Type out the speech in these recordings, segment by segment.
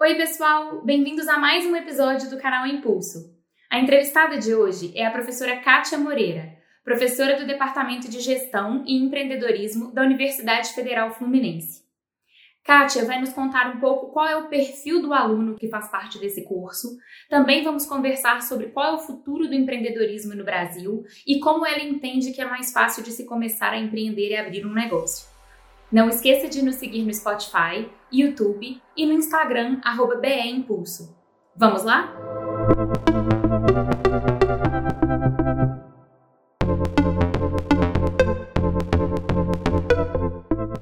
Oi, pessoal! Bem-vindos a mais um episódio do canal Impulso. A entrevistada de hoje é a professora Kátia Moreira, professora do Departamento de Gestão e Empreendedorismo da Universidade Federal Fluminense. Kátia vai nos contar um pouco qual é o perfil do aluno que faz parte desse curso. Também vamos conversar sobre qual é o futuro do empreendedorismo no Brasil e como ela entende que é mais fácil de se começar a empreender e abrir um negócio. Não esqueça de nos seguir no Spotify, YouTube e no Instagram, arroba BE Impulso. Vamos lá?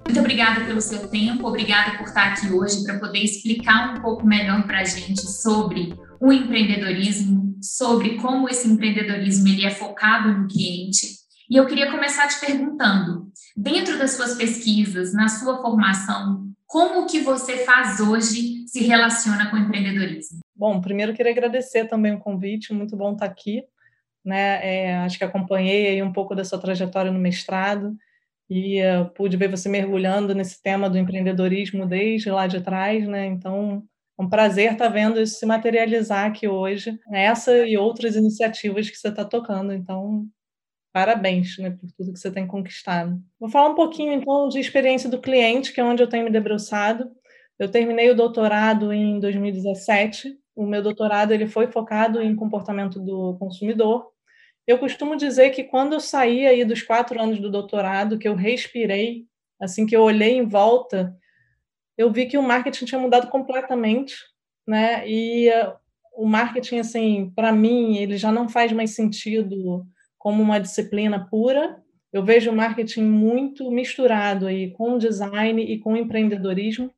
Muito obrigada pelo seu tempo, obrigada por estar aqui hoje para poder explicar um pouco melhor para a gente sobre o empreendedorismo, sobre como esse empreendedorismo ele é focado no cliente. E eu queria começar te perguntando, dentro das suas pesquisas, na sua formação, como que você faz hoje se relaciona com o empreendedorismo? Bom, primeiro queria agradecer também o convite, muito bom estar aqui. Né? É, acho que acompanhei aí um pouco da sua trajetória no mestrado e uh, pude ver você mergulhando nesse tema do empreendedorismo desde lá de trás, né? Então, é um prazer estar vendo isso se materializar aqui hoje, essa e outras iniciativas que você está tocando. Então, Parabéns né, por tudo que você tem conquistado. Vou falar um pouquinho, então, de experiência do cliente, que é onde eu tenho me debruçado. Eu terminei o doutorado em 2017. O meu doutorado ele foi focado em comportamento do consumidor. Eu costumo dizer que quando eu saí aí dos quatro anos do doutorado, que eu respirei, assim que eu olhei em volta, eu vi que o marketing tinha mudado completamente, né? E uh, o marketing, assim, para mim, ele já não faz mais sentido como uma disciplina pura. Eu vejo o marketing muito misturado aí com design e com empreendedorismo.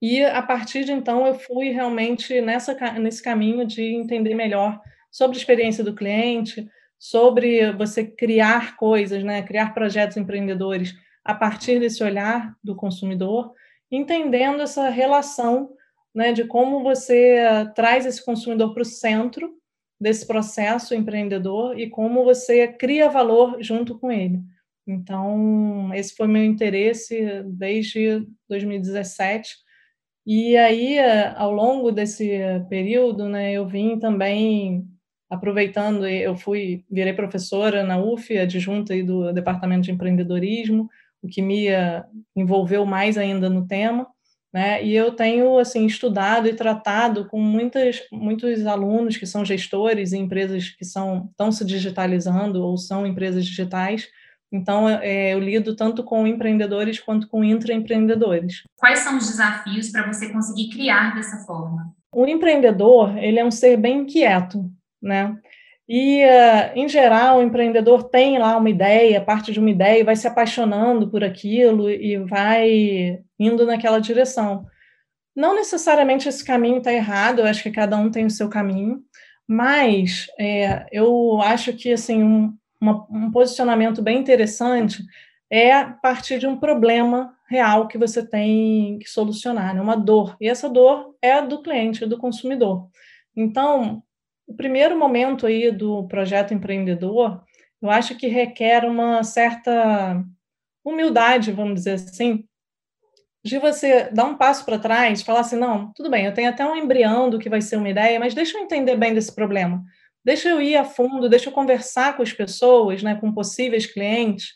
E a partir de então eu fui realmente nessa nesse caminho de entender melhor sobre a experiência do cliente, sobre você criar coisas, né, criar projetos empreendedores a partir desse olhar do consumidor, entendendo essa relação, né, de como você traz esse consumidor para o centro desse processo empreendedor e como você cria valor junto com ele. Então, esse foi meu interesse desde 2017. E aí, ao longo desse período, né, eu vim também aproveitando, eu fui, virei professora na UF, adjunta do Departamento de Empreendedorismo, o que me envolveu mais ainda no tema. Né? E eu tenho assim estudado e tratado com muitas, muitos alunos que são gestores em empresas que são estão se digitalizando ou são empresas digitais. Então, é, eu lido tanto com empreendedores quanto com intraempreendedores. Quais são os desafios para você conseguir criar dessa forma? O empreendedor, ele é um ser bem inquieto, né? E, uh, em geral, o empreendedor tem lá uma ideia, parte de uma ideia, e vai se apaixonando por aquilo e vai indo naquela direção. Não necessariamente esse caminho está errado, eu acho que cada um tem o seu caminho, mas é, eu acho que assim um, uma, um posicionamento bem interessante é partir de um problema real que você tem que solucionar, né? uma dor. E essa dor é a do cliente, do consumidor. Então, o primeiro momento aí do projeto empreendedor, eu acho que requer uma certa humildade, vamos dizer assim, de você dar um passo para trás, falar assim, não, tudo bem, eu tenho até um embrião do que vai ser uma ideia, mas deixa eu entender bem desse problema. Deixa eu ir a fundo, deixa eu conversar com as pessoas, né, com possíveis clientes,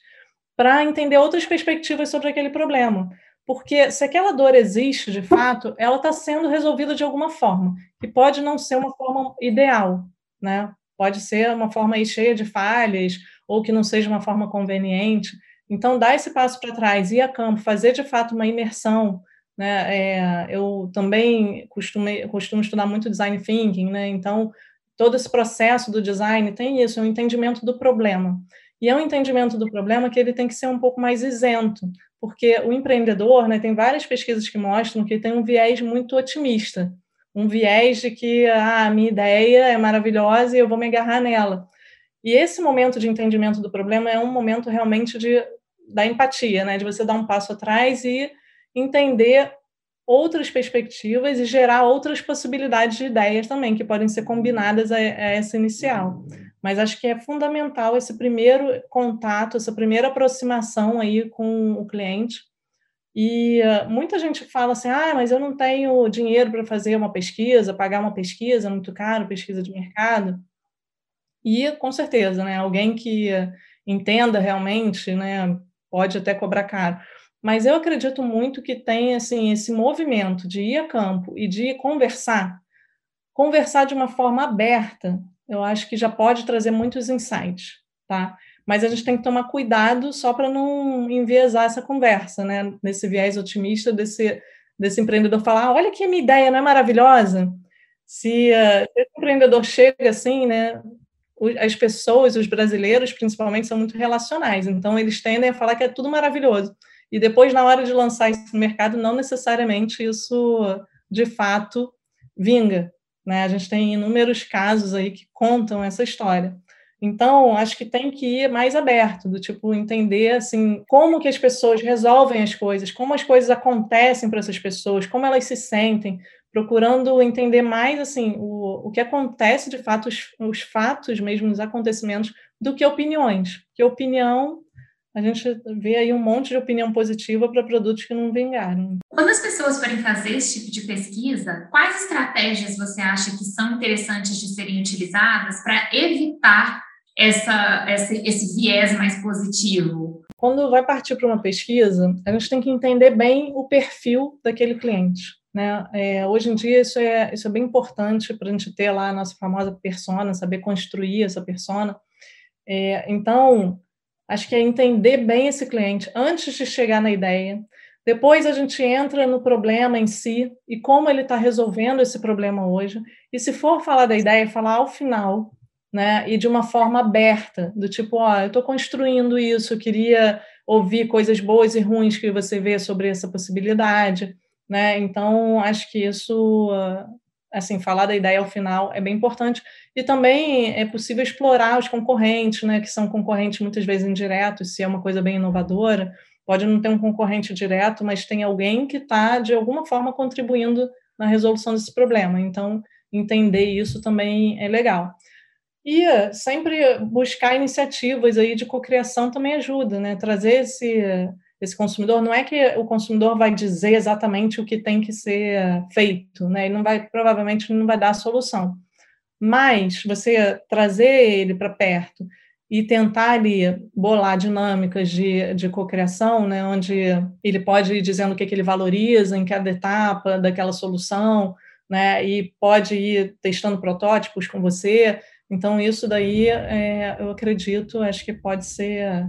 para entender outras perspectivas sobre aquele problema. Porque se aquela dor existe de fato, ela está sendo resolvida de alguma forma, que pode não ser uma forma ideal, né? Pode ser uma forma cheia de falhas, ou que não seja uma forma conveniente. Então, dar esse passo para trás, ir a campo, fazer de fato uma imersão. Né? É, eu também costumo estudar muito design thinking, né? então todo esse processo do design tem isso, é um entendimento do problema. E é um entendimento do problema que ele tem que ser um pouco mais isento, porque o empreendedor, né, tem várias pesquisas que mostram que tem um viés muito otimista, um viés de que ah, a minha ideia é maravilhosa e eu vou me agarrar nela. E esse momento de entendimento do problema é um momento realmente de da empatia, né, de você dar um passo atrás e entender outras perspectivas e gerar outras possibilidades de ideias também que podem ser combinadas a, a essa inicial. Mas acho que é fundamental esse primeiro contato, essa primeira aproximação aí com o cliente, E uh, muita gente fala assim: ah, mas eu não tenho dinheiro para fazer uma pesquisa, pagar uma pesquisa, muito caro, pesquisa de mercado. E, com certeza, né, alguém que entenda realmente, né, pode até cobrar caro. Mas eu acredito muito que tem assim esse movimento de ir a campo e de conversar, conversar de uma forma aberta. Eu acho que já pode trazer muitos insights, tá? Mas a gente tem que tomar cuidado só para não enviesar essa conversa, né? Nesse viés otimista desse desse empreendedor falar, ah, olha que minha ideia não é maravilhosa. Se uh, esse empreendedor chega assim, né? As pessoas, os brasileiros, principalmente, são muito relacionais, então eles tendem a falar que é tudo maravilhoso e depois, na hora de lançar isso no mercado, não necessariamente isso, de fato, vinga. Né? A gente tem inúmeros casos aí que contam essa história. Então, acho que tem que ir mais aberto, do tipo, entender, assim, como que as pessoas resolvem as coisas, como as coisas acontecem para essas pessoas, como elas se sentem, procurando entender mais, assim, o, o que acontece de fato, os, os fatos mesmo, os acontecimentos, do que opiniões. Que opinião a gente vê aí um monte de opinião positiva para produtos que não vingaram. Quando as pessoas forem fazer esse tipo de pesquisa, quais estratégias você acha que são interessantes de serem utilizadas para evitar essa, essa, esse viés mais positivo? Quando vai partir para uma pesquisa, a gente tem que entender bem o perfil daquele cliente. Né? É, hoje em dia, isso é, isso é bem importante para a gente ter lá a nossa famosa persona, saber construir essa persona. É, então, Acho que é entender bem esse cliente antes de chegar na ideia. Depois a gente entra no problema em si e como ele está resolvendo esse problema hoje. E se for falar da ideia, falar ao final, né? E de uma forma aberta, do tipo, ó, oh, eu estou construindo isso, eu queria ouvir coisas boas e ruins que você vê sobre essa possibilidade, né? Então acho que isso assim, falar da ideia ao final é bem importante. E também é possível explorar os concorrentes, né, que são concorrentes muitas vezes indiretos, se é uma coisa bem inovadora. Pode não ter um concorrente direto, mas tem alguém que está, de alguma forma, contribuindo na resolução desse problema. Então, entender isso também é legal. E sempre buscar iniciativas aí de cocriação também ajuda, né? Trazer esse esse consumidor, não é que o consumidor vai dizer exatamente o que tem que ser feito, né? Ele não vai, provavelmente, não vai dar a solução. Mas você trazer ele para perto e tentar ali bolar dinâmicas de, de cocriação, né, onde ele pode ir dizendo o que, que ele valoriza em cada etapa daquela solução, né, e pode ir testando protótipos com você. Então, isso daí, é, eu acredito, acho que pode ser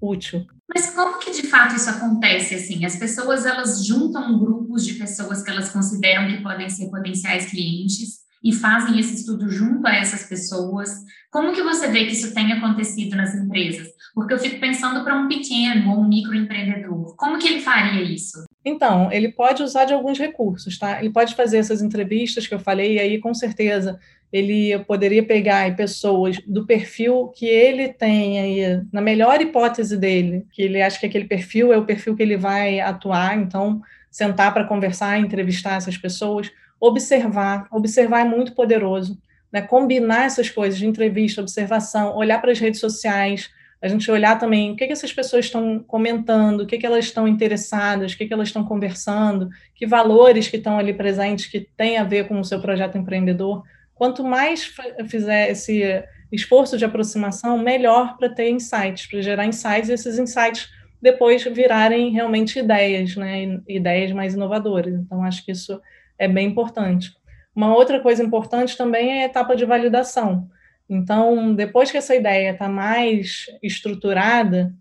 útil. Mas como que de fato isso acontece assim? As pessoas elas juntam grupos de pessoas que elas consideram que podem ser potenciais clientes e fazem esse estudo junto a essas pessoas. Como que você vê que isso tem acontecido nas empresas? Porque eu fico pensando para um pequeno ou um microempreendedor, como que ele faria isso? Então, ele pode usar de alguns recursos, tá? Ele pode fazer essas entrevistas que eu falei, e aí com certeza ele poderia pegar pessoas do perfil que ele tem aí, na melhor hipótese dele, que ele acha que aquele perfil é o perfil que ele vai atuar, então sentar para conversar, entrevistar essas pessoas, observar, observar é muito poderoso, né? Combinar essas coisas de entrevista, observação, olhar para as redes sociais, a gente olhar também o que, que essas pessoas estão comentando, o que, que elas estão interessadas, o que, que elas estão conversando, que valores que estão ali presentes que têm a ver com o seu projeto empreendedor quanto mais fizer esse esforço de aproximação, melhor para ter insights, para gerar insights, e esses insights depois virarem realmente ideias, né, ideias mais inovadoras. Então, acho que isso é bem importante. Uma outra coisa importante também é a etapa de validação. Então, depois que essa ideia está mais estruturada,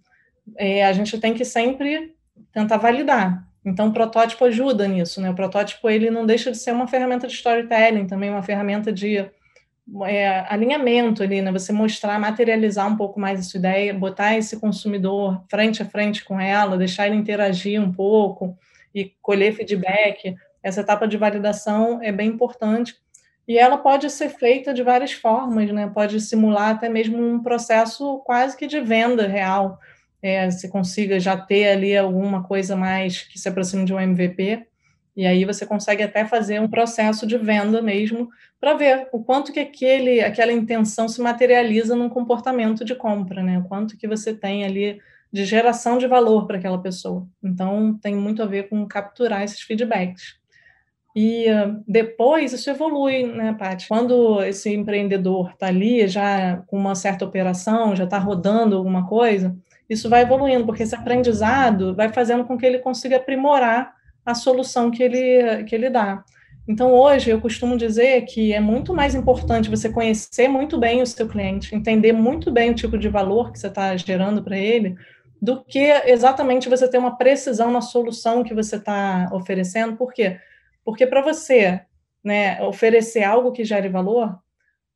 é, a gente tem que sempre tentar validar. Então, o protótipo ajuda nisso, né? O protótipo ele não deixa de ser uma ferramenta de storytelling, também uma ferramenta de é, alinhamento ali, né? Você mostrar, materializar um pouco mais a sua ideia, botar esse consumidor frente a frente com ela, deixar ele interagir um pouco e colher feedback. Essa etapa de validação é bem importante e ela pode ser feita de várias formas, né? Pode simular até mesmo um processo quase que de venda real é, você consiga já ter ali alguma coisa mais que se aproxime de um MVP, e aí você consegue até fazer um processo de venda mesmo, para ver o quanto que aquele, aquela intenção se materializa num comportamento de compra, né? O quanto que você tem ali de geração de valor para aquela pessoa. Então, tem muito a ver com capturar esses feedbacks. E depois isso evolui, né, Paty? Quando esse empreendedor está ali já com uma certa operação, já está rodando alguma coisa, isso vai evoluindo, porque esse aprendizado vai fazendo com que ele consiga aprimorar a solução que ele, que ele dá. Então, hoje, eu costumo dizer que é muito mais importante você conhecer muito bem o seu cliente, entender muito bem o tipo de valor que você está gerando para ele, do que exatamente você ter uma precisão na solução que você está oferecendo. Por quê? Porque para você né, oferecer algo que gere valor,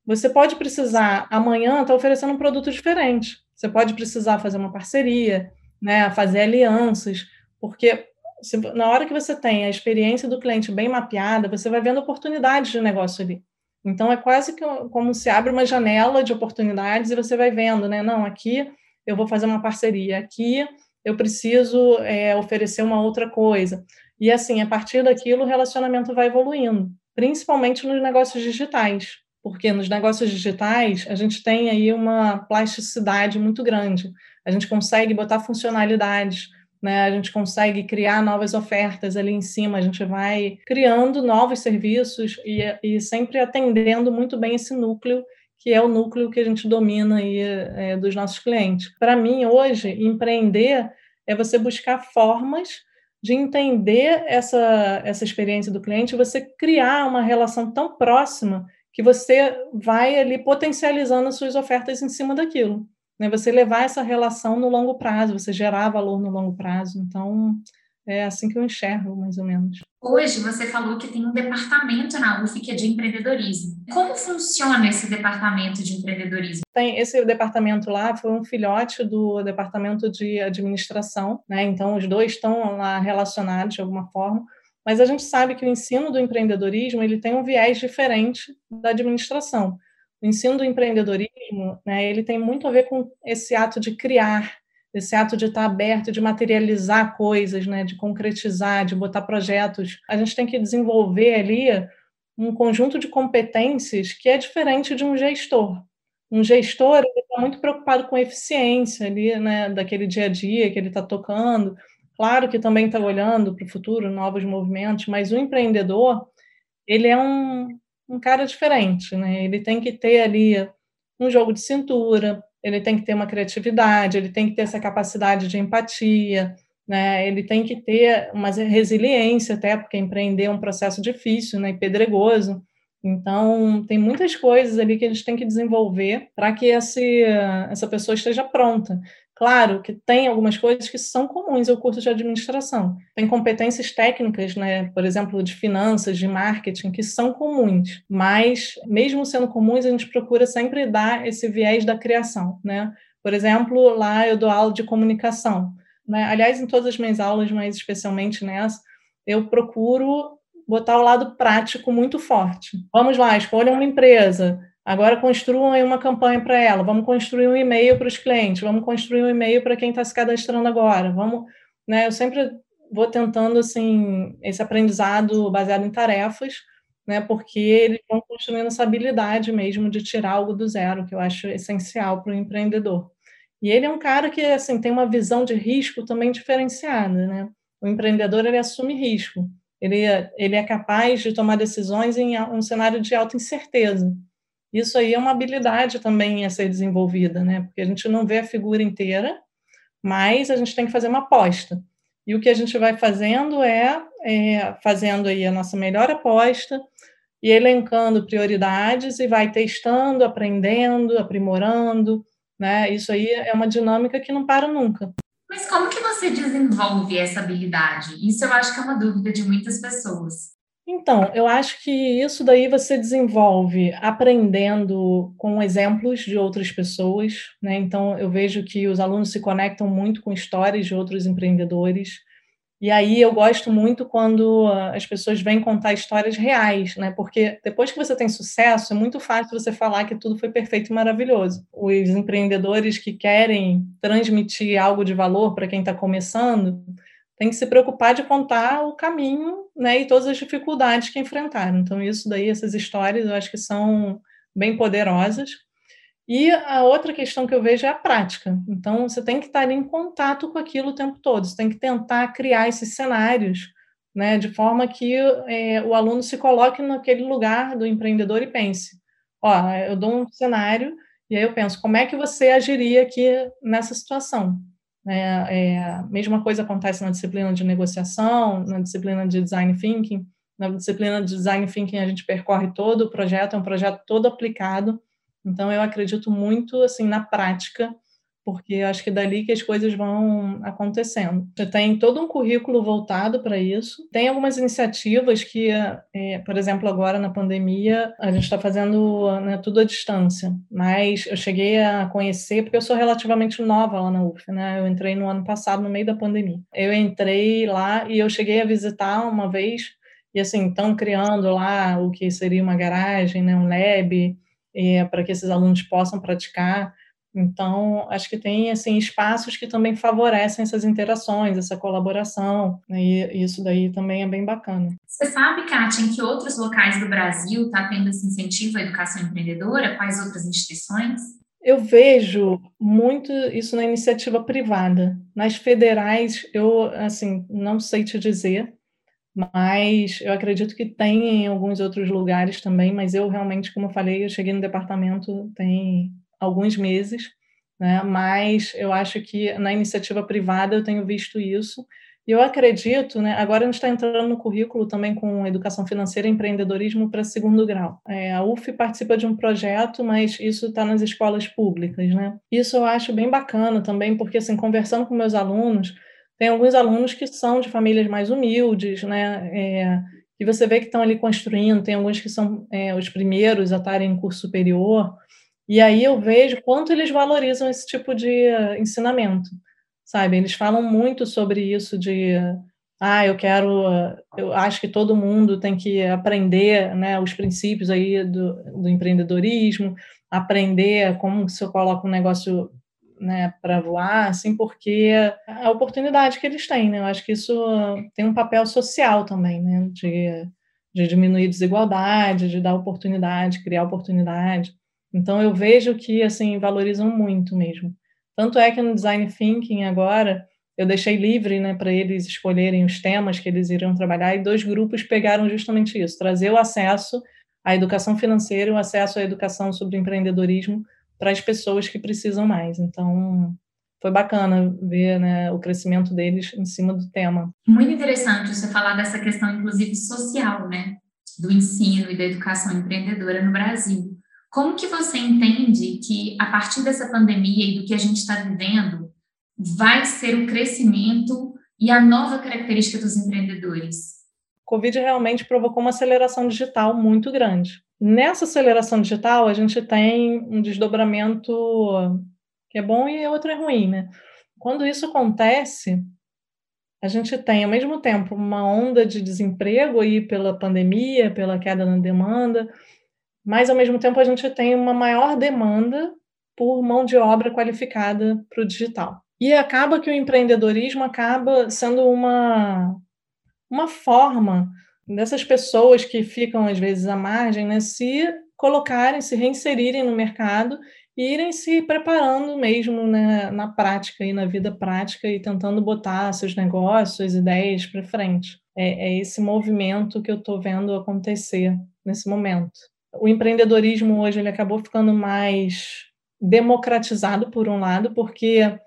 você pode precisar amanhã estar tá oferecendo um produto diferente. Você pode precisar fazer uma parceria, né, fazer alianças, porque se, na hora que você tem a experiência do cliente bem mapeada, você vai vendo oportunidades de negócio ali. Então é quase que como se abre uma janela de oportunidades e você vai vendo, né? Não, aqui eu vou fazer uma parceria, aqui eu preciso é, oferecer uma outra coisa. E assim, a partir daquilo, o relacionamento vai evoluindo, principalmente nos negócios digitais, porque nos negócios digitais a gente tem aí uma plasticidade muito grande. A gente consegue botar funcionalidades né? A gente consegue criar novas ofertas ali em cima, a gente vai criando novos serviços e, e sempre atendendo muito bem esse núcleo que é o núcleo que a gente domina aí, é, dos nossos clientes. Para mim, hoje, empreender é você buscar formas de entender essa, essa experiência do cliente, você criar uma relação tão próxima que você vai ali potencializando as suas ofertas em cima daquilo né, você levar essa relação no longo prazo, você gerar valor no longo prazo. Então, é assim que eu enxergo, mais ou menos. Hoje você falou que tem um departamento na UF que é de empreendedorismo. Como funciona esse departamento de empreendedorismo? Tem esse departamento lá foi um filhote do departamento de administração, né? Então os dois estão lá relacionados de alguma forma. Mas a gente sabe que o ensino do empreendedorismo ele tem um viés diferente da administração. O ensino do empreendedorismo, né, ele tem muito a ver com esse ato de criar, esse ato de estar aberto, de materializar coisas, né, de concretizar, de botar projetos. A gente tem que desenvolver ali um conjunto de competências que é diferente de um gestor. Um gestor está muito preocupado com eficiência ali, né, daquele dia a dia que ele está tocando. Claro que também está olhando para o futuro, novos movimentos, mas o empreendedor ele é um, um cara diferente, né? Ele tem que ter ali um jogo de cintura, ele tem que ter uma criatividade, ele tem que ter essa capacidade de empatia, né? Ele tem que ter uma resiliência até, porque empreender é um processo difícil, né, e pedregoso. Então, tem muitas coisas ali que gente tem que desenvolver para que esse, essa pessoa esteja pronta. Claro que tem algumas coisas que são comuns ao curso de administração. Tem competências técnicas, né, por exemplo, de finanças, de marketing, que são comuns, mas mesmo sendo comuns, a gente procura sempre dar esse viés da criação, né? Por exemplo, lá eu dou aula de comunicação, né? Aliás, em todas as minhas aulas, mas especialmente nessa, eu procuro botar o lado prático muito forte. Vamos lá, escolha uma empresa, Agora construam aí uma campanha para ela, vamos construir um e-mail para os clientes, vamos construir um e-mail para quem está se cadastrando agora, vamos, né? Eu sempre vou tentando assim esse aprendizado baseado em tarefas, né? Porque eles vão construindo essa habilidade mesmo de tirar algo do zero, que eu acho essencial para o empreendedor. E ele é um cara que assim tem uma visão de risco também diferenciada, né? O empreendedor ele assume risco, ele ele é capaz de tomar decisões em um cenário de alta incerteza. Isso aí é uma habilidade também a ser desenvolvida, né? Porque a gente não vê a figura inteira, mas a gente tem que fazer uma aposta. E o que a gente vai fazendo é, é fazendo aí a nossa melhor aposta e elencando prioridades e vai testando, aprendendo, aprimorando, né? Isso aí é uma dinâmica que não para nunca. Mas como que você desenvolve essa habilidade? Isso eu acho que é uma dúvida de muitas pessoas. Então, eu acho que isso daí você desenvolve aprendendo com exemplos de outras pessoas, né? Então, eu vejo que os alunos se conectam muito com histórias de outros empreendedores. E aí eu gosto muito quando as pessoas vêm contar histórias reais, né? Porque depois que você tem sucesso, é muito fácil você falar que tudo foi perfeito e maravilhoso. Os empreendedores que querem transmitir algo de valor para quem está começando, tem que se preocupar de contar o caminho né, e todas as dificuldades que enfrentaram. Então, isso daí, essas histórias, eu acho que são bem poderosas. E a outra questão que eu vejo é a prática. Então, você tem que estar em contato com aquilo o tempo todo, você tem que tentar criar esses cenários, né, de forma que é, o aluno se coloque naquele lugar do empreendedor e pense: ó, eu dou um cenário e aí eu penso, como é que você agiria aqui nessa situação? É, é, mesma coisa acontece na disciplina de negociação, na disciplina de design thinking. Na disciplina de design thinking a gente percorre todo o projeto, é um projeto todo aplicado então, eu acredito muito assim na prática, porque acho que é dali que as coisas vão acontecendo. Você tem todo um currículo voltado para isso. Tem algumas iniciativas que, é, por exemplo, agora na pandemia, a gente está fazendo né, tudo à distância, mas eu cheguei a conhecer, porque eu sou relativamente nova lá na UF, né? Eu entrei no ano passado, no meio da pandemia. Eu entrei lá e eu cheguei a visitar uma vez, e assim, estão criando lá o que seria uma garagem, né, um lab, é, para que esses alunos possam praticar. Então, acho que tem assim espaços que também favorecem essas interações, essa colaboração, né, e isso daí também é bem bacana. Você sabe, Kátia, em que outros locais do Brasil está tendo esse incentivo à educação empreendedora? Quais outras instituições? Eu vejo muito isso na iniciativa privada. Nas federais, eu assim não sei te dizer, mas eu acredito que tem em alguns outros lugares também, mas eu realmente, como eu falei, eu cheguei no departamento tem alguns meses, né? Mas eu acho que na iniciativa privada eu tenho visto isso. E eu acredito, né? Agora a gente está entrando no currículo também com educação financeira e empreendedorismo para segundo grau. É, a UF participa de um projeto, mas isso está nas escolas públicas, né? Isso eu acho bem bacana também, porque assim, conversando com meus alunos, tem alguns alunos que são de famílias mais humildes, né? É, e você vê que estão ali construindo, tem alguns que são é, os primeiros a estarem em curso superior, e aí eu vejo quanto eles valorizam esse tipo de uh, ensinamento, sabe? Eles falam muito sobre isso de, ah, eu quero, uh, eu acho que todo mundo tem que aprender, né, os princípios aí do, do empreendedorismo, aprender como se eu coloco um negócio né, para voar, assim, porque a oportunidade que eles têm, né? Eu acho que isso tem um papel social também, né? De, de diminuir desigualdade, de dar oportunidade, criar oportunidade. Então eu vejo que assim valorizam muito mesmo. Tanto é que no design thinking agora eu deixei livre, né, para eles escolherem os temas que eles iriam trabalhar e dois grupos pegaram justamente isso, trazer o acesso à educação financeira, o acesso à educação sobre empreendedorismo para as pessoas que precisam mais. Então, foi bacana ver né, o crescimento deles em cima do tema. Muito interessante você falar dessa questão, inclusive, social, né? Do ensino e da educação empreendedora no Brasil. Como que você entende que, a partir dessa pandemia e do que a gente está vivendo, vai ser o crescimento e a nova característica dos empreendedores? Covid realmente provocou uma aceleração digital muito grande. Nessa aceleração digital, a gente tem um desdobramento que é bom e outro é ruim, né? Quando isso acontece, a gente tem, ao mesmo tempo, uma onda de desemprego aí pela pandemia, pela queda na demanda, mas, ao mesmo tempo, a gente tem uma maior demanda por mão de obra qualificada para o digital. E acaba que o empreendedorismo acaba sendo uma, uma forma dessas pessoas que ficam às vezes à margem, né, se colocarem, se reinserirem no mercado e irem se preparando mesmo né, na prática e na vida prática e tentando botar seus negócios, suas ideias para frente. É, é esse movimento que eu estou vendo acontecer nesse momento. O empreendedorismo hoje ele acabou ficando mais democratizado por um lado, porque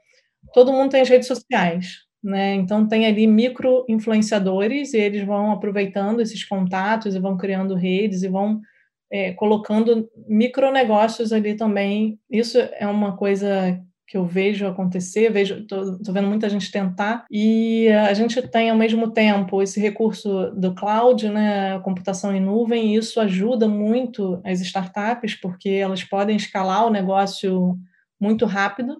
todo mundo tem as redes sociais, né? Então tem ali micro influenciadores e eles vão aproveitando esses contatos e vão criando redes e vão é, colocando micronegócios ali também. Isso é uma coisa que eu vejo acontecer, vejo, tô, tô, vendo muita gente tentar, e a gente tem ao mesmo tempo esse recurso do cloud, né, computação em nuvem, e isso ajuda muito as startups, porque elas podem escalar o negócio muito rápido,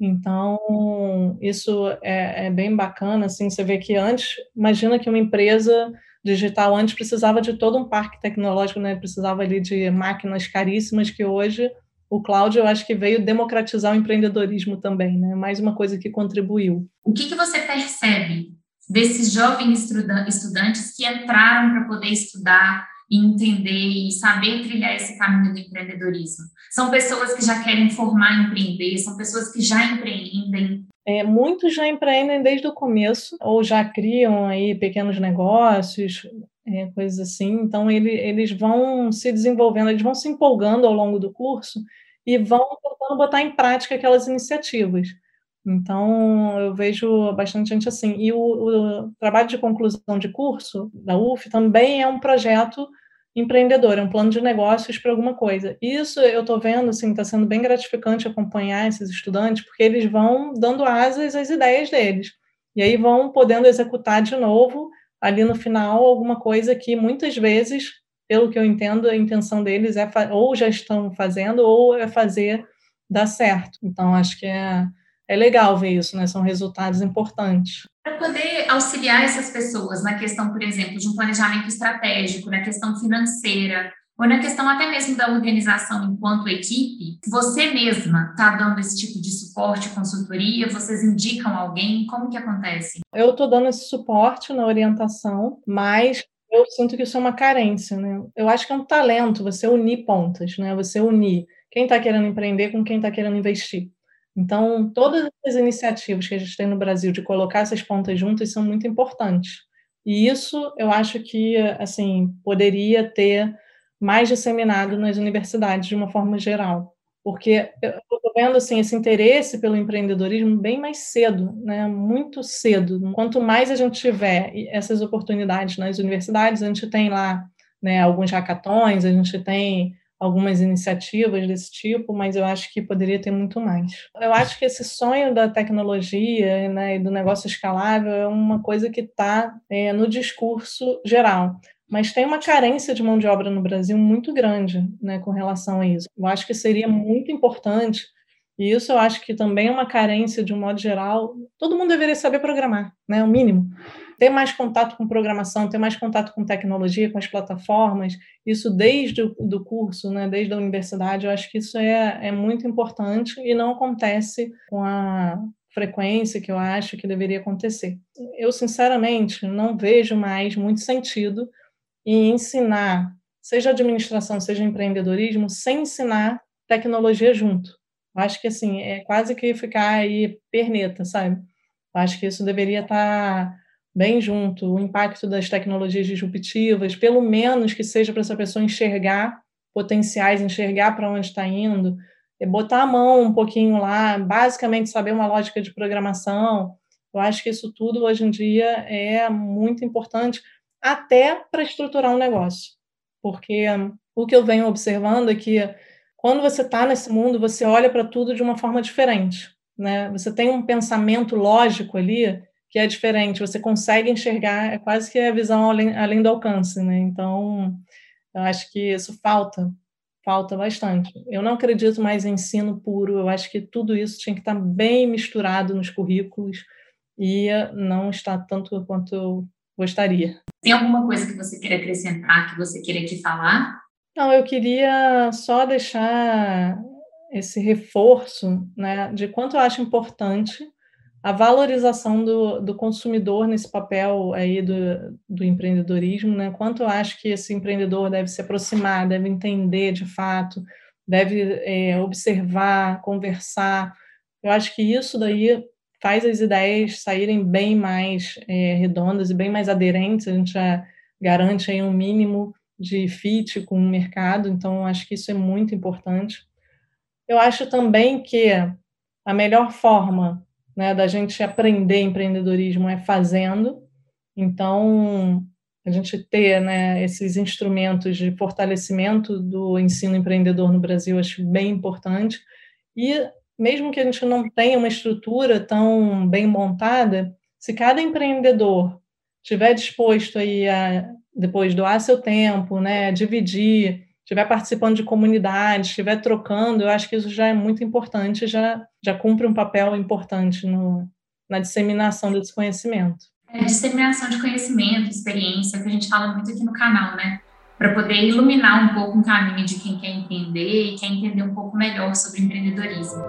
então, isso é, é, bem bacana, assim, você vê que antes, imagina que uma empresa digital antes precisava de todo um parque tecnológico, né? Precisava ali de máquinas caríssimas que hoje o cloud eu acho que veio democratizar o empreendedorismo também, né? Mais uma coisa que contribuiu. O que, que você percebe desses jovens estudantes que entraram para poder estudar e entender e saber trilhar esse caminho do empreendedorismo? São pessoas que já querem formar, empreender, são pessoas que já empreendem. É, muitos já empreendem desde o começo ou já criam aí pequenos negócios, é, coisas assim. Então ele, eles vão se desenvolvendo, eles vão se empolgando ao longo do curso e vão tentando botar em prática aquelas iniciativas. Então, eu vejo bastante gente assim. E o, o, trabalho de conclusão de curso da UF também é um projeto empreendedor, é um plano de negócios para alguma coisa. Isso eu estou vendo, assim, está sendo bem gratificante acompanhar esses estudantes, porque eles vão dando asas às ideias deles. E aí vão podendo executar de novo, ali no final, alguma coisa que muitas vezes, pelo que eu entendo, a intenção deles é ou já estão fazendo, ou é fazer dar certo. Então, acho que é é legal ver isso, né? São resultados importantes. Para poder auxiliar essas pessoas na questão, por exemplo, de um planejamento estratégico, na questão financeira, ou na questão até mesmo da organização enquanto equipe, você mesma está dando esse tipo de suporte, consultoria? Vocês indicam alguém? Como que acontece? Eu estou dando esse suporte na orientação, mas eu sinto que isso é uma carência, né? Eu acho que é um talento você unir pontas, né? Você unir quem está querendo empreender com quem está querendo investir. Então, todas as iniciativas que a gente tem no Brasil de colocar essas pontas juntas são muito importantes. E isso eu acho que, assim, poderia ter mais disseminado nas universidades de uma forma geral. Porque eu estou vendo assim, esse interesse pelo empreendedorismo bem mais cedo, né? muito cedo. Quanto mais a gente tiver essas oportunidades nas universidades, a gente tem lá né, alguns hackathons, a gente tem algumas iniciativas desse tipo, mas eu acho que poderia ter muito mais. Eu acho que esse sonho da tecnologia né, e do negócio escalável é uma coisa que está é, no discurso geral. Mas tem uma carência de mão de obra no Brasil muito grande né, com relação a isso. Eu acho que seria muito importante, e isso eu acho que também é uma carência de um modo geral. Todo mundo deveria saber programar, né, o mínimo ter mais contato com programação, ter mais contato com tecnologia, com as plataformas, isso desde o do curso, né, desde a universidade, eu acho que isso é, é muito importante e não acontece com a frequência que eu acho que deveria acontecer. Eu, sinceramente, não vejo mais muito sentido em ensinar, seja administração, seja empreendedorismo, sem ensinar tecnologia junto. Eu acho que, assim, é quase que ficar aí perneta, sabe? Eu acho que isso deveria estar bem junto, o impacto das tecnologias disruptivas, pelo menos que seja para essa pessoa enxergar potenciais, enxergar para onde está indo, botar a mão um pouquinho lá, basicamente saber uma lógica de programação. Eu acho que isso tudo hoje em dia é muito importante, até para estruturar um negócio, porque o que eu venho observando é que quando você está nesse mundo, você olha para tudo de uma forma diferente. Né? Você tem um pensamento lógico ali que é diferente, você consegue enxergar, é quase que a visão além, além do alcance, né? Então, eu acho que isso falta, falta bastante. Eu não acredito mais em ensino puro, eu acho que tudo isso tinha que estar bem misturado nos currículos e não está tanto quanto eu gostaria. Tem alguma coisa que você queira acrescentar, que você queira aqui falar? Não, eu queria só deixar esse reforço né, de quanto eu acho importante a valorização do, do consumidor nesse papel aí do, do empreendedorismo, né? Quanto eu acho que esse empreendedor deve se aproximar, deve entender de fato, deve é, observar, conversar. Eu acho que isso daí faz as ideias saírem bem mais é, redondas e bem mais aderentes. A gente já garante aí um mínimo de fit com o mercado, então acho que isso é muito importante. Eu acho também que a melhor forma né, da gente aprender empreendedorismo é fazendo. Então, a gente ter né, esses instrumentos de fortalecimento do ensino empreendedor no Brasil, acho bem importante. E mesmo que a gente não tenha uma estrutura tão bem montada, se cada empreendedor estiver disposto aí a depois doar seu tempo, né, dividir, estiver participando de comunidades, estiver trocando, eu acho que isso já é muito importante, já, já cumpre um papel importante no, na disseminação desse conhecimento. É, disseminação de conhecimento, experiência, que a gente fala muito aqui no canal, né? Para poder iluminar um pouco um caminho de quem quer empreender e quer entender um pouco melhor sobre empreendedorismo.